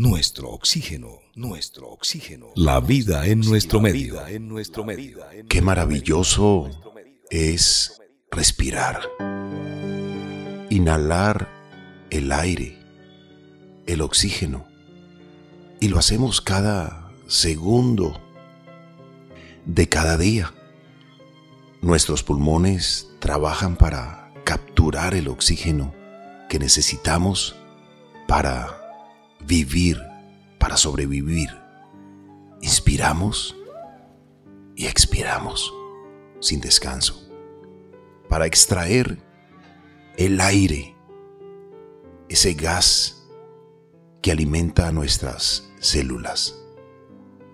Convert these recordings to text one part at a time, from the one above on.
nuestro oxígeno, nuestro oxígeno. La vida en nuestro medio. En nuestro medio. Qué maravilloso es respirar. Inhalar el aire, el oxígeno. Y lo hacemos cada segundo de cada día. Nuestros pulmones trabajan para capturar el oxígeno que necesitamos para vivir, para sobrevivir. Inspiramos y expiramos sin descanso para extraer el aire, ese gas que alimenta a nuestras células.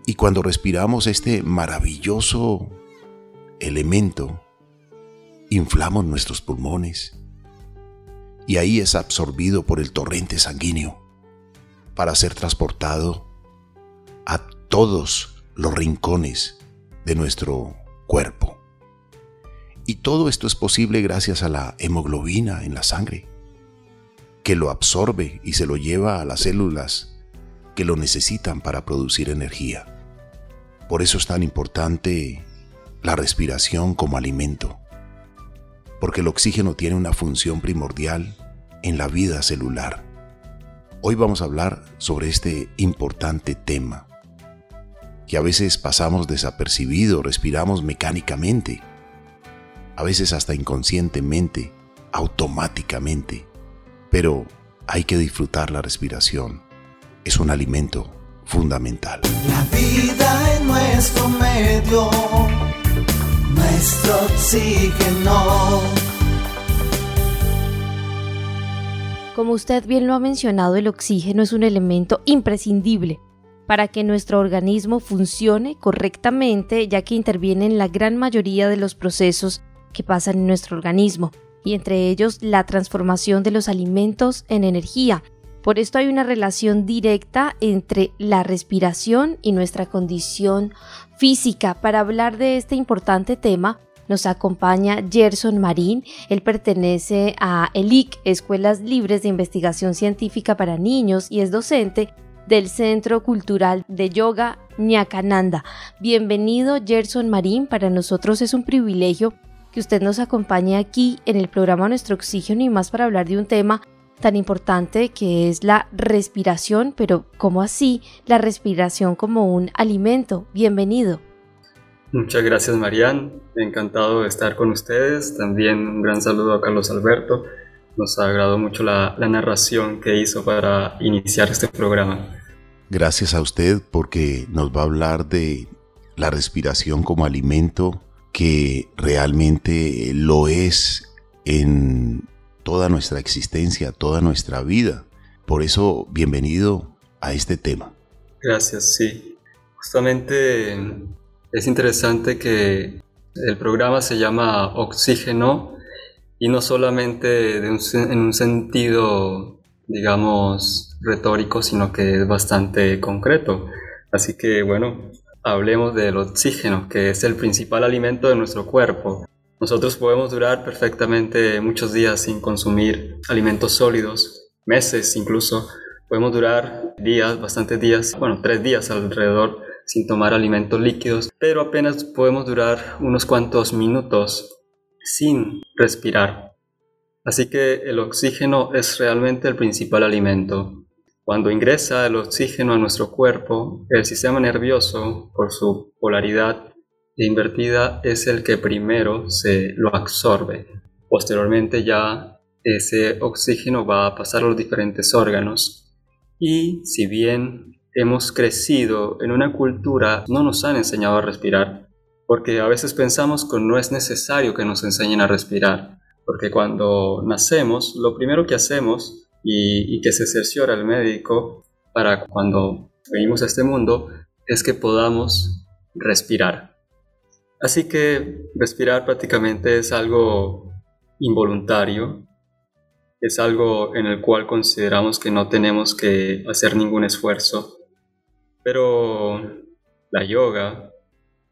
Y cuando respiramos este maravilloso elemento, inflamos nuestros pulmones y ahí es absorbido por el torrente sanguíneo para ser transportado a todos los rincones de nuestro cuerpo. Y todo esto es posible gracias a la hemoglobina en la sangre, que lo absorbe y se lo lleva a las células que lo necesitan para producir energía. Por eso es tan importante la respiración como alimento, porque el oxígeno tiene una función primordial en la vida celular. Hoy vamos a hablar sobre este importante tema, que a veces pasamos desapercibido, respiramos mecánicamente, a veces hasta inconscientemente, automáticamente, pero hay que disfrutar la respiración. Es un alimento fundamental. La vida en nuestro medio, nuestro oxígeno. Como usted bien lo ha mencionado, el oxígeno es un elemento imprescindible para que nuestro organismo funcione correctamente, ya que interviene en la gran mayoría de los procesos que pasan en nuestro organismo, y entre ellos la transformación de los alimentos en energía. Por esto hay una relación directa entre la respiración y nuestra condición física. Para hablar de este importante tema, nos acompaña Gerson Marín. Él pertenece a ELIC, Escuelas Libres de Investigación Científica para Niños, y es docente del Centro Cultural de Yoga Ñacananda. Bienvenido, Gerson Marín. Para nosotros es un privilegio que usted nos acompañe aquí en el programa Nuestro Oxígeno y más para hablar de un tema tan importante que es la respiración, pero ¿cómo así la respiración como un alimento? Bienvenido. Muchas gracias Marian, encantado de estar con ustedes. También un gran saludo a Carlos Alberto. Nos agradó mucho la, la narración que hizo para iniciar este programa. Gracias a usted porque nos va a hablar de la respiración como alimento que realmente lo es en toda nuestra existencia, toda nuestra vida. Por eso, bienvenido a este tema. Gracias, sí. Justamente es interesante que el programa se llama Oxígeno y no solamente en un sentido, digamos, retórico, sino que es bastante concreto. Así que bueno, hablemos del oxígeno, que es el principal alimento de nuestro cuerpo. Nosotros podemos durar perfectamente muchos días sin consumir alimentos sólidos, meses incluso. Podemos durar días, bastantes días, bueno, tres días alrededor sin tomar alimentos líquidos, pero apenas podemos durar unos cuantos minutos sin respirar. Así que el oxígeno es realmente el principal alimento. Cuando ingresa el oxígeno a nuestro cuerpo, el sistema nervioso, por su polaridad invertida, es el que primero se lo absorbe. Posteriormente ya ese oxígeno va a pasar a los diferentes órganos. Y si bien hemos crecido en una cultura, no nos han enseñado a respirar, porque a veces pensamos que no es necesario que nos enseñen a respirar, porque cuando nacemos, lo primero que hacemos y, que se cerciora el médico para cuando venimos a este mundo es que podamos respirar. Así que respirar prácticamente es algo involuntario, es algo en el cual consideramos que no tenemos que hacer ningún esfuerzo pero la yoga,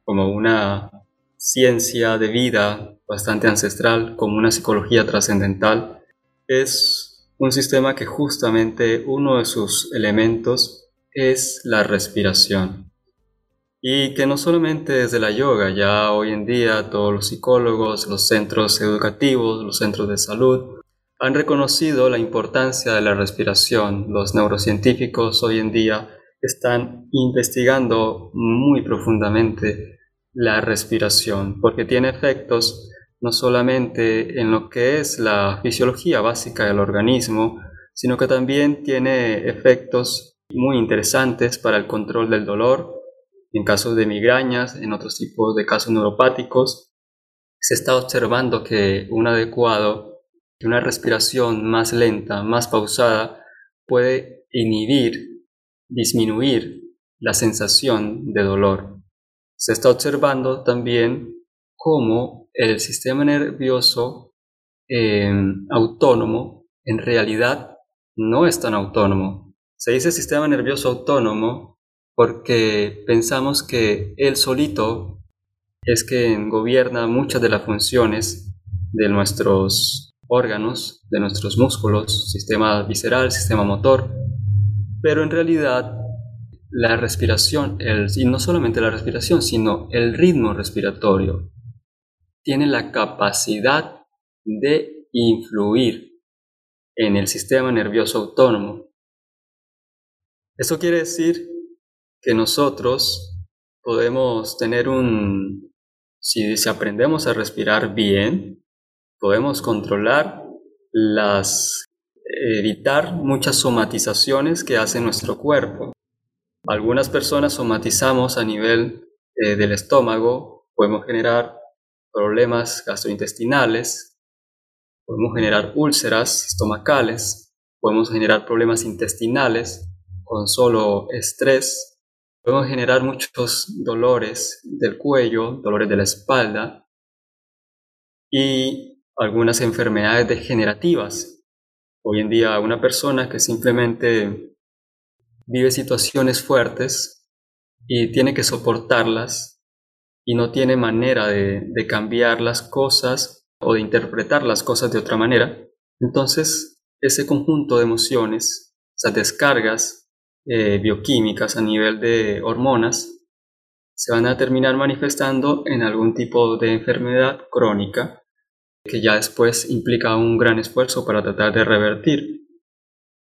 como una ciencia de vida bastante ancestral, como una psicología trascendental, es un sistema que justamente uno de sus elementos es la respiración. Y que no solamente desde la yoga, ya hoy en día todos los psicólogos, los centros educativos, los centros de salud han reconocido la importancia de la respiración. Los neurocientíficos hoy en día están investigando muy profundamente la respiración porque tiene efectos no solamente en lo que es la fisiología básica del organismo, sino que también tiene efectos muy interesantes para el control del dolor, en casos de migrañas, en otros tipos de casos neuropáticos. Se está observando que un adecuado, una respiración más lenta, más pausada, puede inhibir, disminuir la sensación de dolor. Se está observando también cómo el sistema nervioso eh, autónomo en realidad no es tan autónomo. Se dice sistema nervioso autónomo porque pensamos que él solito es quien gobierna muchas de las funciones de nuestros órganos, de nuestros músculos, sistema visceral, sistema motor, pero en realidad la respiración, y no solamente la respiración, sino el ritmo respiratorio, tiene la capacidad de influir en el sistema nervioso autónomo. Eso quiere decir que nosotros podemos tener un, si, aprendemos a respirar bien, podemos controlar las, evitar muchas somatizaciones que hace nuestro cuerpo. Algunas personas somatizamos a nivel eh, del estómago, podemos generar problemas gastrointestinales, podemos generar úlceras estomacales, podemos generar problemas intestinales con solo estrés, podemos generar muchos dolores del cuello, dolores de la espalda y algunas enfermedades degenerativas. Hoy en día una persona que simplemente vive situaciones fuertes y tiene que soportarlas y no tiene manera de, cambiar las cosas o de interpretar las cosas de otra manera, entonces ese conjunto de emociones, esas descargas eh, bioquímicas a nivel de hormonas, se van a terminar manifestando en algún tipo de enfermedad crónica que ya después implica un gran esfuerzo para tratar de revertir.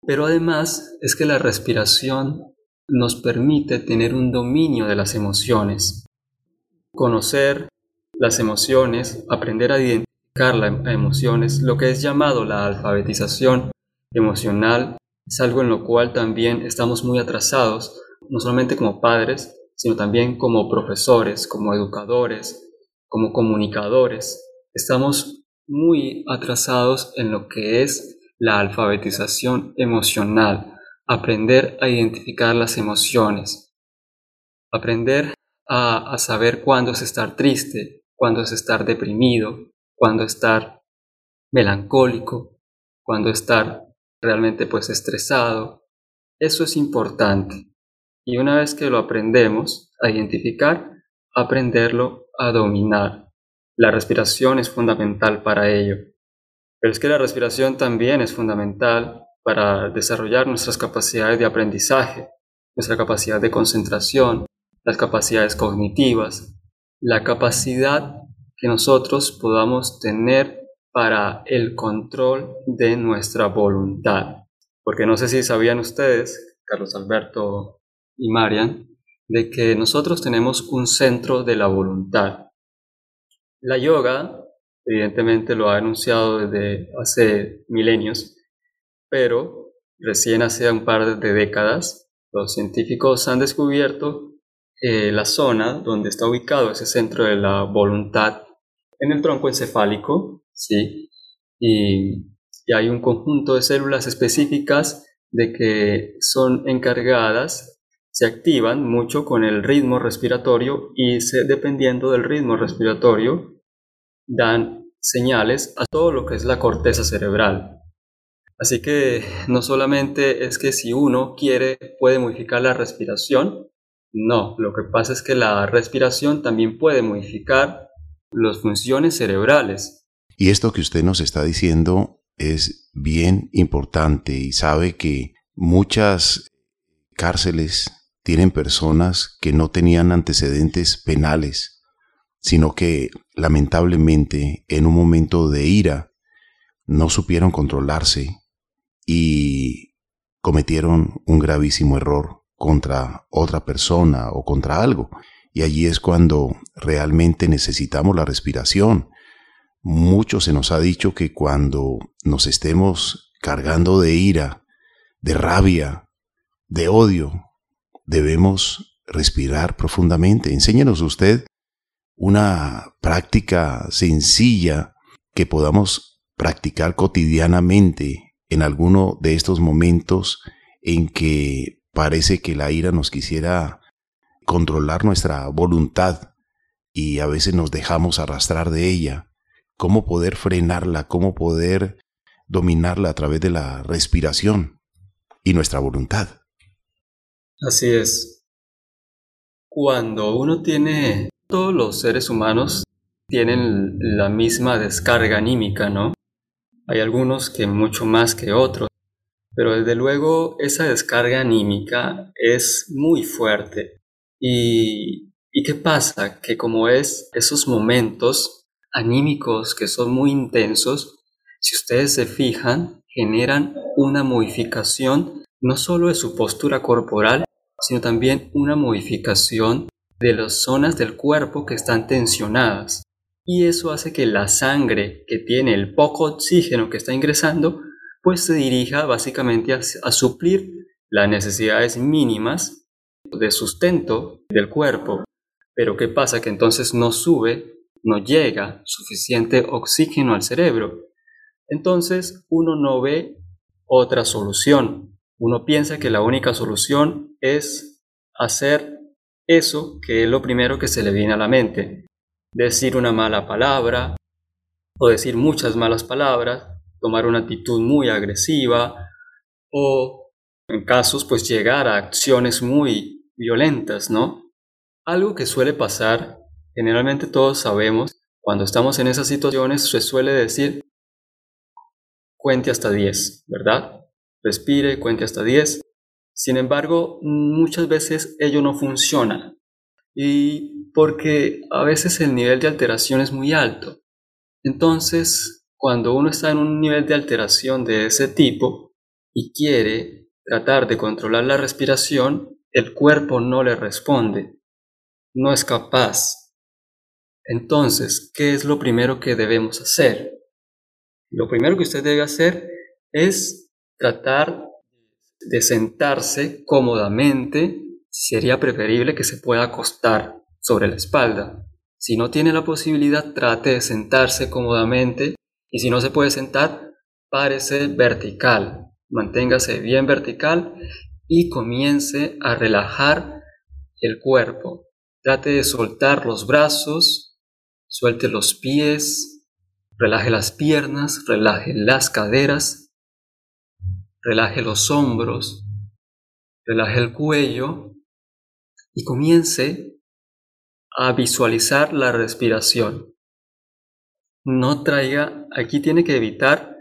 Pero además es que la respiración nos permite tener un dominio de las emociones, conocer las emociones, aprender a identificar las emociones, lo que es llamado la alfabetización emocional, es algo en lo cual también estamos muy atrasados, no solamente como padres, sino también como profesores, como educadores, como comunicadores. Estamos muy atrasados en lo que es la alfabetización emocional, aprender a identificar las emociones, aprender a, saber cuándo es estar triste, cuándo es estar deprimido, cuándo estar melancólico, cuándo estar realmente pues estresado. Eso es importante. Y una vez que lo aprendemos a identificar, aprenderlo a dominar. La respiración es fundamental para ello. Pero es que la respiración también es fundamental para desarrollar nuestras capacidades de aprendizaje, nuestra capacidad de concentración, las capacidades cognitivas, la capacidad que nosotros podamos tener para el control de nuestra voluntad. Porque no sé si sabían ustedes, Carlos Alberto y Marian, de que nosotros tenemos un centro de la voluntad. La yoga evidentemente lo ha anunciado desde hace milenios, pero recién hace un par de décadas los científicos han descubierto eh, la zona donde está ubicado ese centro de la voluntad en el tronco encefálico, ¿sí? Y, y hay un conjunto de células específicas de que son encargadas, se activan mucho con el ritmo respiratorio y se, dependiendo del ritmo respiratorio dan señales a todo lo que es la corteza cerebral. Así que no solamente es que si uno quiere puede modificar la respiración, no, lo que pasa es que la respiración también puede modificar las funciones cerebrales. Y esto que usted nos está diciendo es bien importante y sabe que muchas cárceles tienen personas que no tenían antecedentes penales, sino que lamentablemente en un momento de ira no supieron controlarse y cometieron un gravísimo error contra otra persona o contra algo. Y allí es cuando realmente necesitamos la respiración. Mucho se nos ha dicho que cuando nos estemos cargando de ira, de rabia, de odio, debemos respirar profundamente. Enséñenos usted una práctica sencilla que podamos practicar cotidianamente en alguno de estos momentos en que parece que la ira nos quisiera controlar nuestra voluntad y a veces nos dejamos arrastrar de ella. ¿Cómo poder frenarla? ¿Cómo poder dominarla a través de la respiración y nuestra voluntad? Así es. Cuando uno tiene, todos los seres humanos tienen la misma descarga anímica, ¿no? Hay algunos que mucho más que otros, pero desde luego esa descarga anímica es muy fuerte y, qué pasa? Que como es esos momentos anímicos que son muy intensos, si ustedes se fijan, generan una modificación no solo de su postura corporal, sino también una modificación de las zonas del cuerpo que están tensionadas. Y eso hace que la sangre que tiene el poco oxígeno que está ingresando, pues se dirija básicamente a, a suplir las necesidades mínimas de sustento del cuerpo. Pero ¿qué pasa? Que entonces no sube, no llega suficiente oxígeno al cerebro. Entonces uno no ve otra solución. Uno piensa que la única solución es hacer eso que es lo primero que se le viene a la mente. Decir una mala palabra o decir muchas malas palabras, tomar una actitud muy agresiva o en casos pues llegar a acciones muy violentas, ¿no? Algo que suele pasar, generalmente todos sabemos, cuando estamos en esas situaciones se suele decir, cuente hasta 10, ¿verdad? Respire, cuente hasta 10. Sin embargo, muchas veces ello no funciona. Y porque a veces el nivel de alteración es muy alto. Entonces, cuando uno está en un nivel de alteración de ese tipo y quiere tratar de controlar la respiración, el cuerpo no le responde, no es capaz. Entonces, ¿qué es lo primero que debemos hacer? Lo primero que usted debe hacer es tratar de sentarse cómodamente. Sería preferible que se pueda acostar sobre la espalda. Si no tiene la posibilidad, trate de sentarse cómodamente y si no se puede sentar, párese vertical. Manténgase bien vertical y comience a relajar el cuerpo. Trate de soltar los brazos, suelte los pies, relaje las piernas, relaje las caderas, relaje los hombros, relaje el cuello y comience a visualizar la respiración. No traiga, aquí tiene que evitar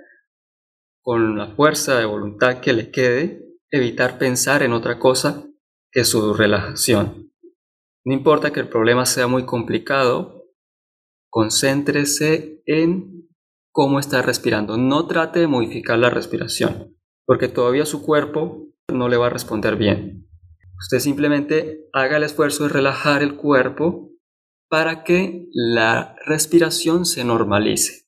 con la fuerza de voluntad que le quede, evitar pensar en otra cosa que su relajación. No importa que el problema sea muy complicado, concéntrese en cómo está respirando. No trate de modificar la respiración, porque todavía su cuerpo no le va a responder bien. Usted simplemente haga el esfuerzo de relajar el cuerpo para que la respiración se normalice.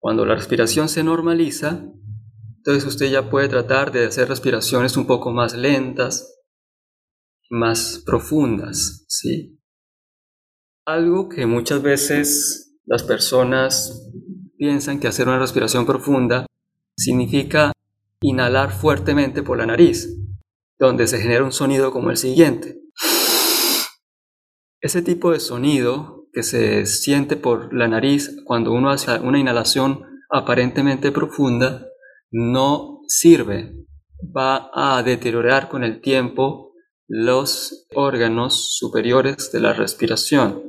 Cuando la respiración se normaliza, entonces usted ya puede tratar de hacer respiraciones un poco más lentas, más profundas, ¿sí? Algo que muchas veces las personas piensan que hacer una respiración profunda significa inhalar fuertemente por la nariz, donde se genera un sonido como el siguiente. Ese tipo de sonido que se siente por la nariz cuando uno hace una inhalación aparentemente profunda no sirve, va a deteriorar con el tiempo los órganos superiores de la respiración.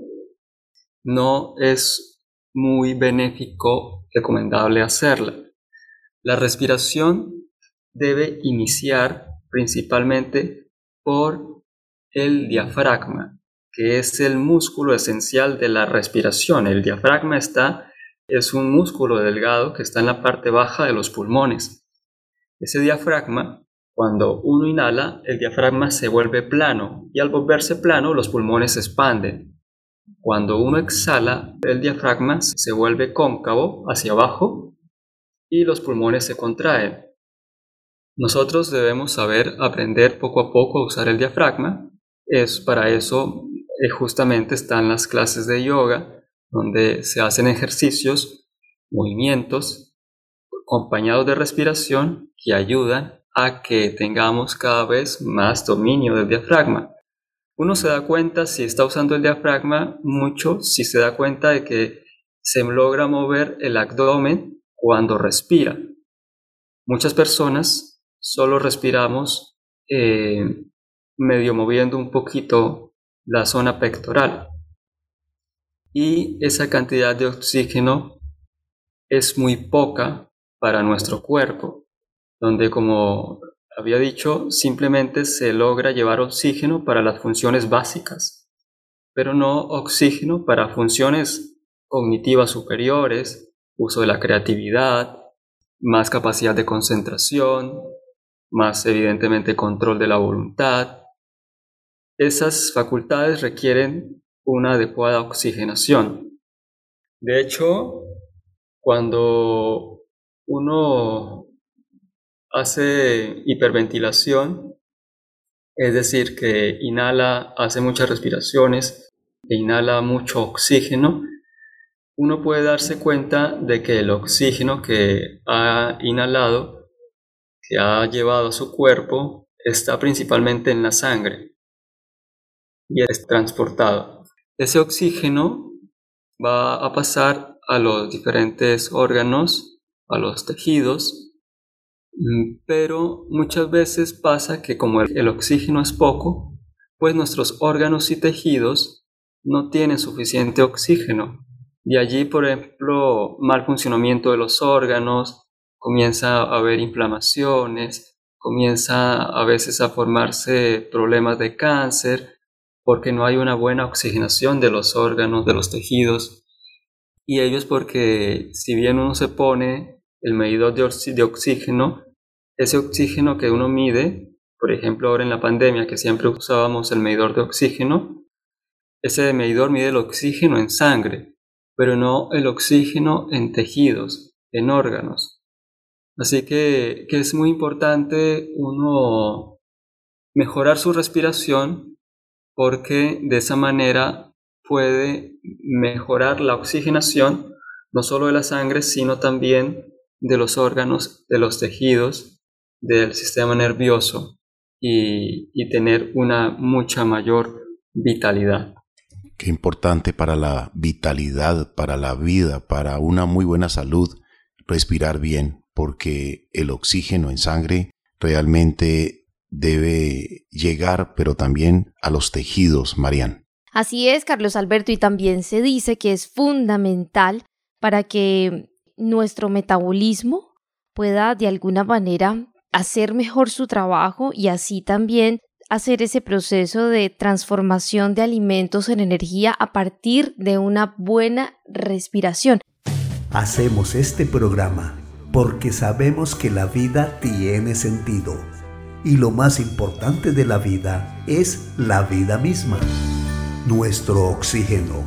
No es muy benéfico, recomendable hacerla. La respiración debe iniciar principalmente por el diafragma, que es el músculo esencial de la respiración. El diafragma está, es un músculo delgado que está en la parte baja de los pulmones. Ese diafragma, cuando uno inhala, el diafragma se vuelve plano y al volverse plano los pulmones se expanden. Cuando uno exhala, el diafragma se vuelve cóncavo hacia abajo y los pulmones se contraen. Nosotros debemos saber aprender poco a poco a usar el diafragma. Es para eso eh, justamente están las clases de yoga, donde se hacen ejercicios, movimientos acompañados de respiración que ayudan a que tengamos cada vez más dominio del diafragma. Uno se da cuenta si está usando el diafragma mucho, si se da cuenta de que se logra mover el abdomen cuando respira. Muchas personas solo respiramos eh, medio moviendo un poquito la zona pectoral. Y esa cantidad de oxígeno es muy poca para nuestro cuerpo, donde como había dicho, simplemente se logra llevar oxígeno para las funciones básicas, pero no oxígeno para funciones cognitivas superiores, uso de la creatividad, más capacidad de concentración, más evidentemente control de la voluntad. Esas facultades requieren una adecuada oxigenación. De hecho, cuando uno hace hiperventilación, es decir, que inhala, hace muchas respiraciones, e inhala mucho oxígeno, uno puede darse cuenta de que el oxígeno que ha inhalado, que ha llevado a su cuerpo, está principalmente en la sangre y es transportado. Ese oxígeno va a pasar a los diferentes órganos, a los tejidos, Mm, pero muchas veces pasa que como el, oxígeno es poco, pues nuestros órganos y tejidos no tienen suficiente oxígeno. De allí, por ejemplo, mal funcionamiento de los órganos, comienza a haber inflamaciones, comienza a veces a formarse problemas de cáncer, porque no hay una buena oxigenación de los órganos, de los tejidos. Y ello es porque si bien uno se pone el medidor de, oxígeno, ese oxígeno que uno mide, por ejemplo ahora en la pandemia que siempre usábamos el medidor de oxígeno, ese medidor mide el oxígeno en sangre, pero no el oxígeno en tejidos, en órganos. Así que, que es muy importante uno mejorar su respiración porque de esa manera puede mejorar la oxigenación no solo de la sangre, sino también de los órganos, de los tejidos del sistema nervioso y, tener una mucha mayor vitalidad. Qué importante para la vitalidad, para la vida, para una muy buena salud, respirar bien, porque el oxígeno en sangre realmente debe llegar, pero también a los tejidos, Marian. Así es, Carlos Alberto, y también se dice que es fundamental para que nuestro metabolismo pueda de alguna manera hacer mejor su trabajo y así también hacer ese proceso de transformación de alimentos en energía a partir de una buena respiración. Hacemos este programa porque sabemos que la vida tiene sentido y lo más importante de la vida es la vida misma. Nuestro oxígeno,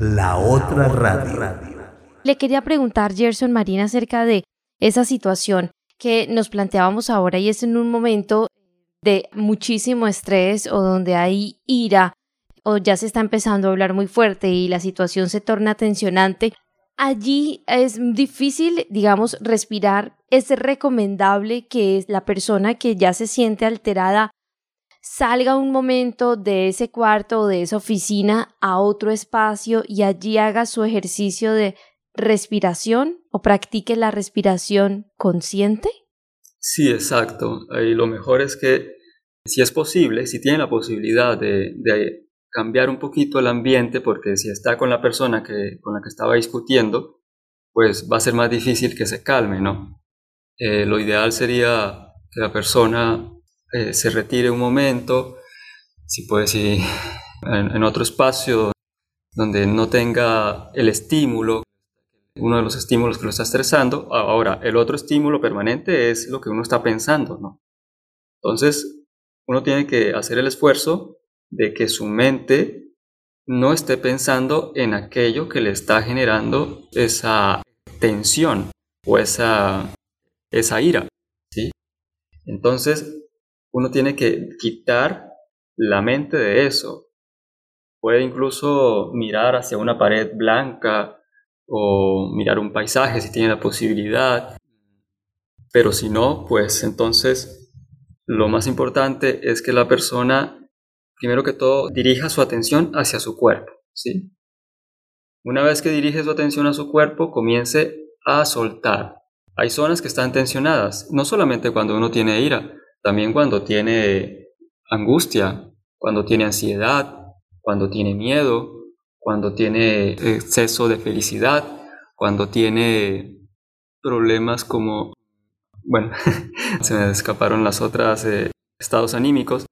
la otra radio. Le quería preguntar, Gerson Marina, acerca de esa situación que nos planteábamos ahora y es en un momento de muchísimo estrés o donde hay ira o ya se está empezando a hablar muy fuerte y la situación se torna tensionante, allí es difícil, digamos, respirar. Es recomendable que la persona que ya se siente alterada salga un momento de ese cuarto o de esa oficina a otro espacio y allí haga su ejercicio de respiración o practique la respiración consciente? Sí, exacto. Y lo mejor es que si es posible, si tiene la posibilidad de, cambiar un poquito el ambiente, porque si está con la persona que, con la que estaba discutiendo, pues va a ser más difícil que se calme, ¿no? Eh, lo ideal sería que la persona eh, se retire un momento, si puede ser en, otro espacio donde no tenga el estímulo, uno de los estímulos que lo está estresando. Ahora, el otro estímulo permanente es lo que uno está pensando, ¿no? Entonces, uno tiene que hacer el esfuerzo de que su mente no esté pensando en aquello que le está generando esa tensión o esa, esa ira. ¿sí? Entonces, uno tiene que quitar la mente de eso. Puede incluso mirar hacia una pared blanca o mirar un paisaje si tiene la posibilidad. Pero si no, pues entonces lo más importante es que la persona primero que todo, dirija su atención hacia su cuerpo, ¿sí? Una vez que dirige su atención a su cuerpo, comience a soltar. Hay zonas que están tensionadas, no solamente cuando uno tiene ira, también cuando tiene angustia, cuando tiene ansiedad, cuando tiene miedo, cuando tiene exceso de felicidad, cuando tiene problemas como, bueno, se me escaparon las otras eh, estados anímicos,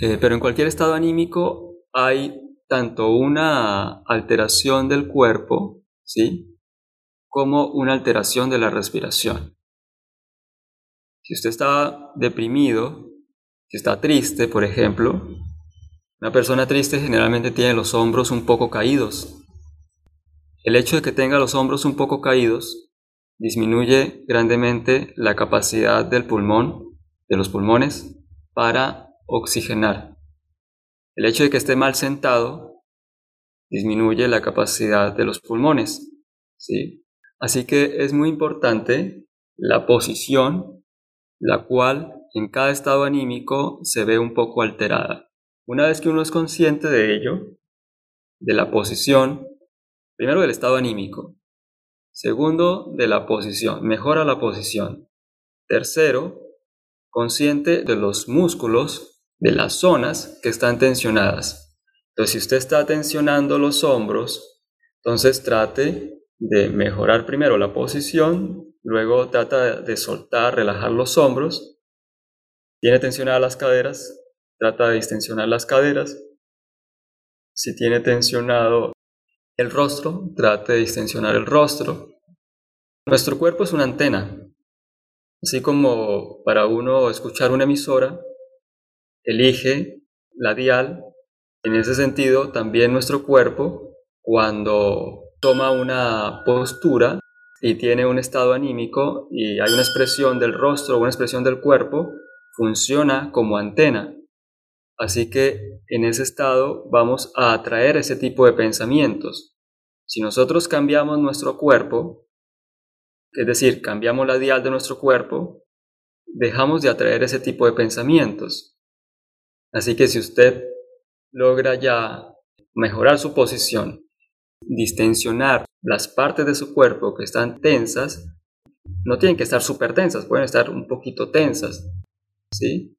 eh, pero en cualquier estado anímico hay tanto una alteración del cuerpo, ¿sí? Como una alteración de la respiración. Si usted está deprimido, si está triste, por ejemplo, una persona triste generalmente tiene los hombros un poco caídos. El hecho de que tenga los hombros un poco caídos disminuye grandemente la capacidad del pulmón, de los pulmones, para oxigenar. El hecho de que esté mal sentado disminuye la capacidad de los pulmones. ¿sí? Así que es muy importante la posición, la cual en cada estado anímico se ve un poco alterada. Una vez que uno es consciente de ello, de la posición, primero del estado anímico, segundo de la posición, mejora la posición, tercero, consciente de los músculos de las zonas que están tensionadas. Entonces, si usted está tensionando los hombros, entonces trate de mejorar primero la posición, luego trata de soltar, relajar los hombros. Tiene tensionadas las caderas, trata de distensionar las caderas. Si tiene tensionado el rostro, trate de distensionar el rostro. Nuestro cuerpo es una antena. Así como para uno escuchar una emisora, elige la dial. En ese sentido, también nuestro cuerpo, cuando toma una postura y tiene un estado anímico y hay una expresión del rostro o una expresión del cuerpo, funciona como antena. Así que en ese estado vamos a atraer ese tipo de pensamientos. Si nosotros cambiamos nuestro cuerpo, es decir, cambiamos la dial de nuestro cuerpo, dejamos de atraer ese tipo de pensamientos. Así que si usted logra ya mejorar su posición, distensionar las partes de su cuerpo que están tensas, no tienen que estar súper tensas, pueden estar un poquito tensas, ¿sí?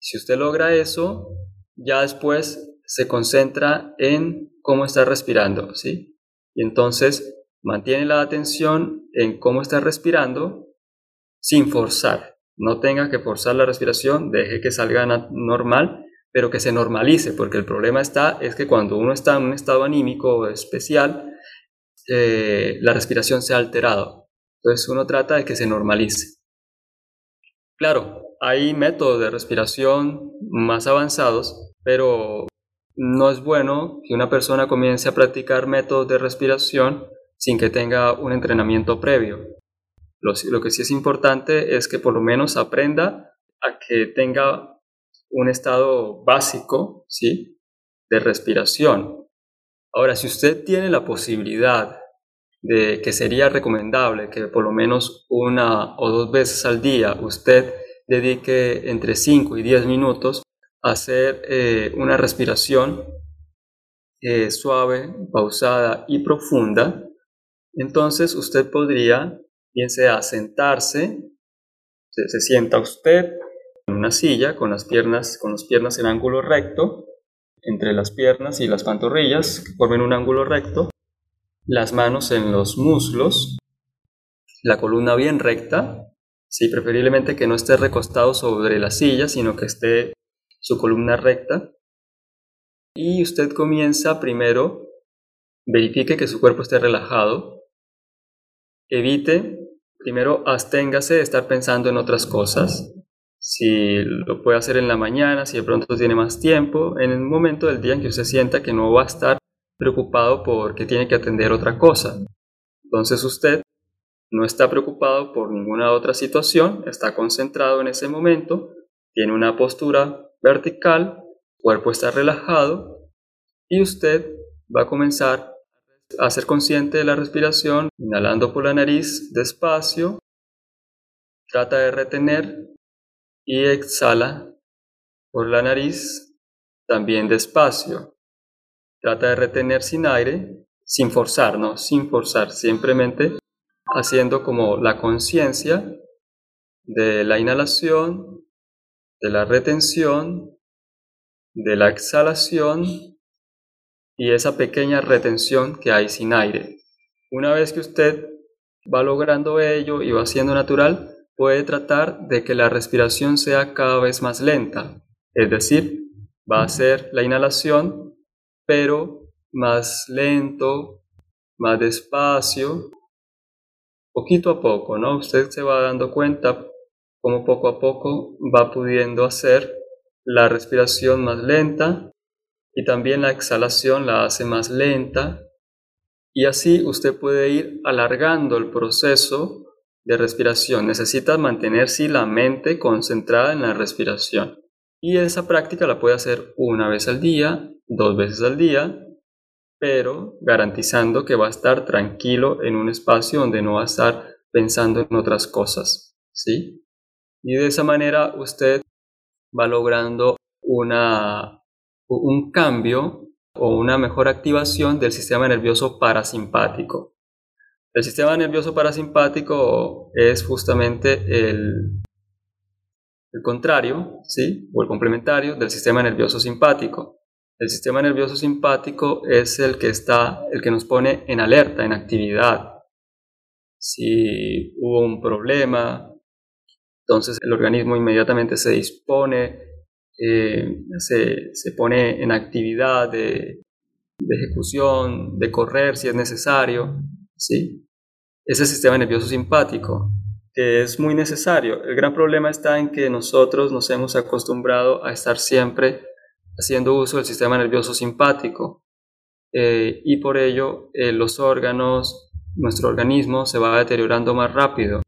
Si usted logra eso, ya después se concentra en cómo está respirando, ¿sí? Y entonces mantiene la atención en cómo está respirando sin forzar no tenga que forzar la respiración, deje que salga normal, pero que se normalice, porque el problema está es que cuando uno está en un estado anímico especial, eh, la respiración se ha alterado. Entonces uno trata de que se normalice. Claro, hay métodos de respiración más avanzados, pero no es bueno que una persona comience a practicar métodos de respiración sin que tenga un entrenamiento previo. Lo, que sí es importante es que por lo menos aprenda a que tenga un estado básico, ¿sí? De respiración. Ahora, si usted tiene la posibilidad de que sería recomendable que por lo menos una o dos veces al día usted dedique entre 5 y 10 minutos a hacer eh, una respiración eh, suave, pausada y profunda, entonces usted podría bien sea sentarse, se, sienta usted en una silla con las piernas, con las piernas en ángulo recto, entre las piernas y las pantorrillas que formen un ángulo recto, las manos en los muslos, la columna bien recta, Sí, preferiblemente que no esté recostado sobre la silla, sino que esté su columna recta. Y usted comienza primero, verifique que su cuerpo esté relajado. Evite, primero absténgase de estar pensando en otras cosas. Si lo puede hacer en la mañana, si de pronto tiene más tiempo, en el momento del día en que usted sienta que no va a estar preocupado porque tiene que atender otra cosa. Entonces usted no está preocupado por ninguna otra situación, está concentrado en ese momento, tiene una postura vertical, cuerpo está relajado y usted va a comenzar a ser consciente de la respiración, inhalando por la nariz despacio, trata de retener y exhala por la nariz también despacio. Trata de retener sin aire, sin forzar, no, sin forzar, simplemente haciendo como la conciencia de la inhalación, de la retención, de la exhalación y esa pequeña retención que hay sin aire. Una vez que usted va logrando ello y va siendo natural, puede tratar de que la respiración sea cada vez más lenta, es decir, va a ser la inhalación, pero más lento, más despacio, poquito a poco, ¿no? Usted se va dando cuenta cómo poco a poco va pudiendo hacer la respiración más lenta y también la exhalación la hace más lenta y así usted puede ir alargando el proceso de respiración. Necesita mantenerse la mente concentrada en la respiración. Y esa práctica la puede hacer una vez al día, dos veces al día, pero garantizando que va a estar tranquilo en un espacio donde no va a estar pensando en otras cosas. ¿sí? Y de esa manera usted va logrando una, un cambio o una mejor activación del sistema nervioso parasimpático. El sistema nervioso parasimpático es justamente el, el contrario, ¿sí? o el complementario del sistema nervioso simpático. El sistema nervioso simpático es el que está, el que nos pone en alerta, en actividad. Si hubo un problema, entonces el organismo inmediatamente se dispone, eh, se, se, pone en actividad de, de ejecución, de correr si es necesario. ¿sí? Ese sistema nervioso simpático, que es muy necesario. El gran problema está en que nosotros nos hemos acostumbrado a estar siempre haciendo uso del sistema nervioso simpático eh, y por ello eh, los órganos, nuestro organismo se va deteriorando más rápido,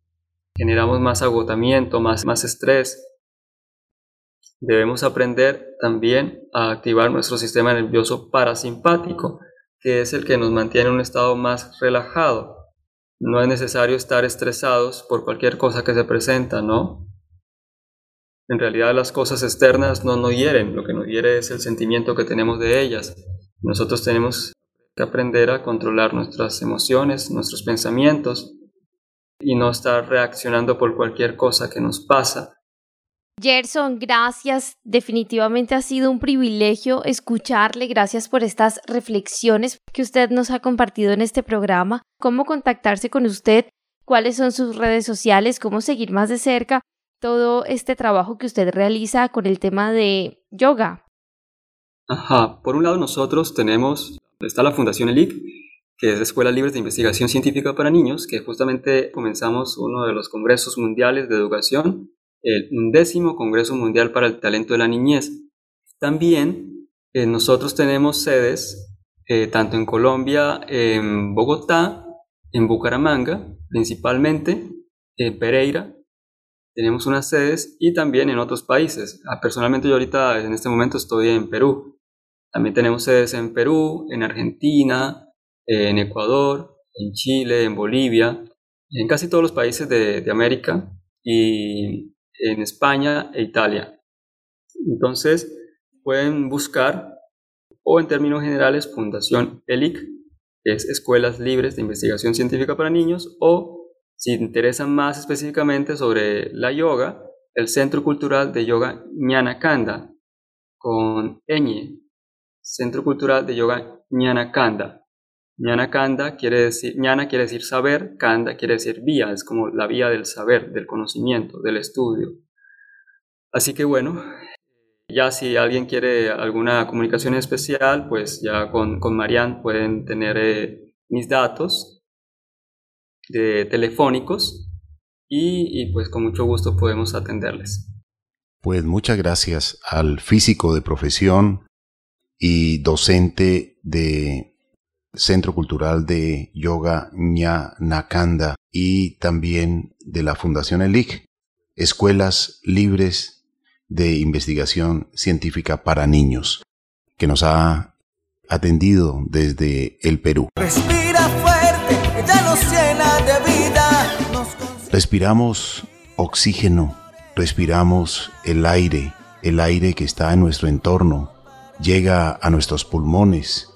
generamos más agotamiento, más, más estrés. Debemos aprender también a activar nuestro sistema nervioso parasimpático, que es el que nos mantiene en un estado más relajado. No es necesario estar estresados por cualquier cosa que se presenta, ¿no? En realidad las cosas externas no nos hieren, lo que nos hiere es el sentimiento que tenemos de ellas. Nosotros tenemos que aprender a controlar nuestras emociones, nuestros pensamientos y no estar reaccionando por cualquier cosa que nos pasa. Gerson, gracias. Definitivamente ha sido un privilegio escucharle. Gracias por estas reflexiones que usted nos ha compartido en este programa. ¿Cómo contactarse con usted? ¿Cuáles son sus redes sociales? ¿Cómo seguir más de cerca todo este trabajo que usted realiza con el tema de yoga? Ajá, por un lado nosotros tenemos, está la Fundación ELIC, que es la Escuela Libre de Investigación Científica para Niños, que justamente comenzamos uno de los congresos mundiales de educación el undécimo Congreso Mundial para el Talento de la Niñez. También eh, nosotros tenemos sedes eh, tanto en Colombia, en Bogotá, en Bucaramanga, principalmente, en Pereira, tenemos unas sedes y también en otros países. Ah, personalmente yo ahorita en este momento estoy en Perú. También tenemos sedes en Perú, en Argentina, en Ecuador, en Chile, en Bolivia, en casi todos los países de, América y en España e Italia. Entonces, pueden buscar, o en términos generales, Fundación ELIC, que es Escuelas Libres de Investigación Científica para Niños, o si interesan más específicamente sobre la yoga, el Centro Cultural de Yoga Kanda, con ñ, Centro Cultural de Yoga Kanda. Ñana Kanda quiere decir, ñana quiere decir saber, Kanda quiere decir vía, es como la vía del saber, del conocimiento, del estudio. Así que bueno, ya si alguien quiere alguna comunicación especial, pues ya con, con Marian pueden tener eh, mis datos de telefónicos y, y pues con mucho gusto podemos atenderles. Pues muchas gracias al físico de profesión y docente de Centro Cultural de Yoga Ña Nakanda y también de la Fundación ELIC, Escuelas Libres de Investigación Científica para Niños, que nos ha atendido desde el Perú. Respira Respiramos oxígeno, respiramos el aire, el aire que está en nuestro entorno, llega a nuestros pulmones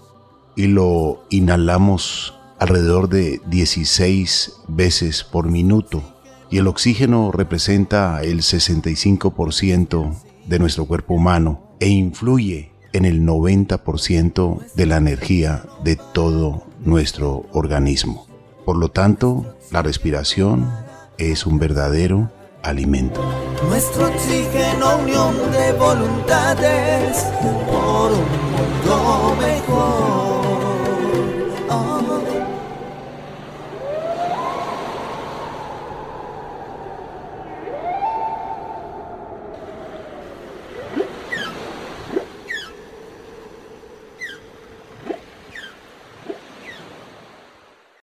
y lo inhalamos alrededor de 16 veces por minuto y el oxígeno representa el 65% de nuestro cuerpo humano e influye en el 90% de la energía de todo nuestro organismo. Por lo tanto, la respiración es un verdadero alimento. Nuestro oxígeno, unión de voluntades por un mundo mejor.